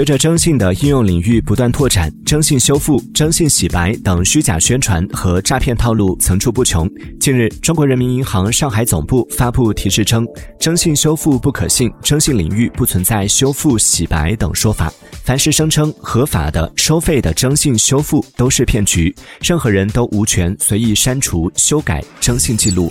随着征信的应用领域不断拓展征信修复征信洗白等虚假宣传和诈骗套路层出不穷近日中国人民银行上海总部发布提示称征信修复不可信征信领域不存在修复洗白等说法。凡是声称合法的收费的征信修复都是骗局任何人都无权随意删除修改征信记录。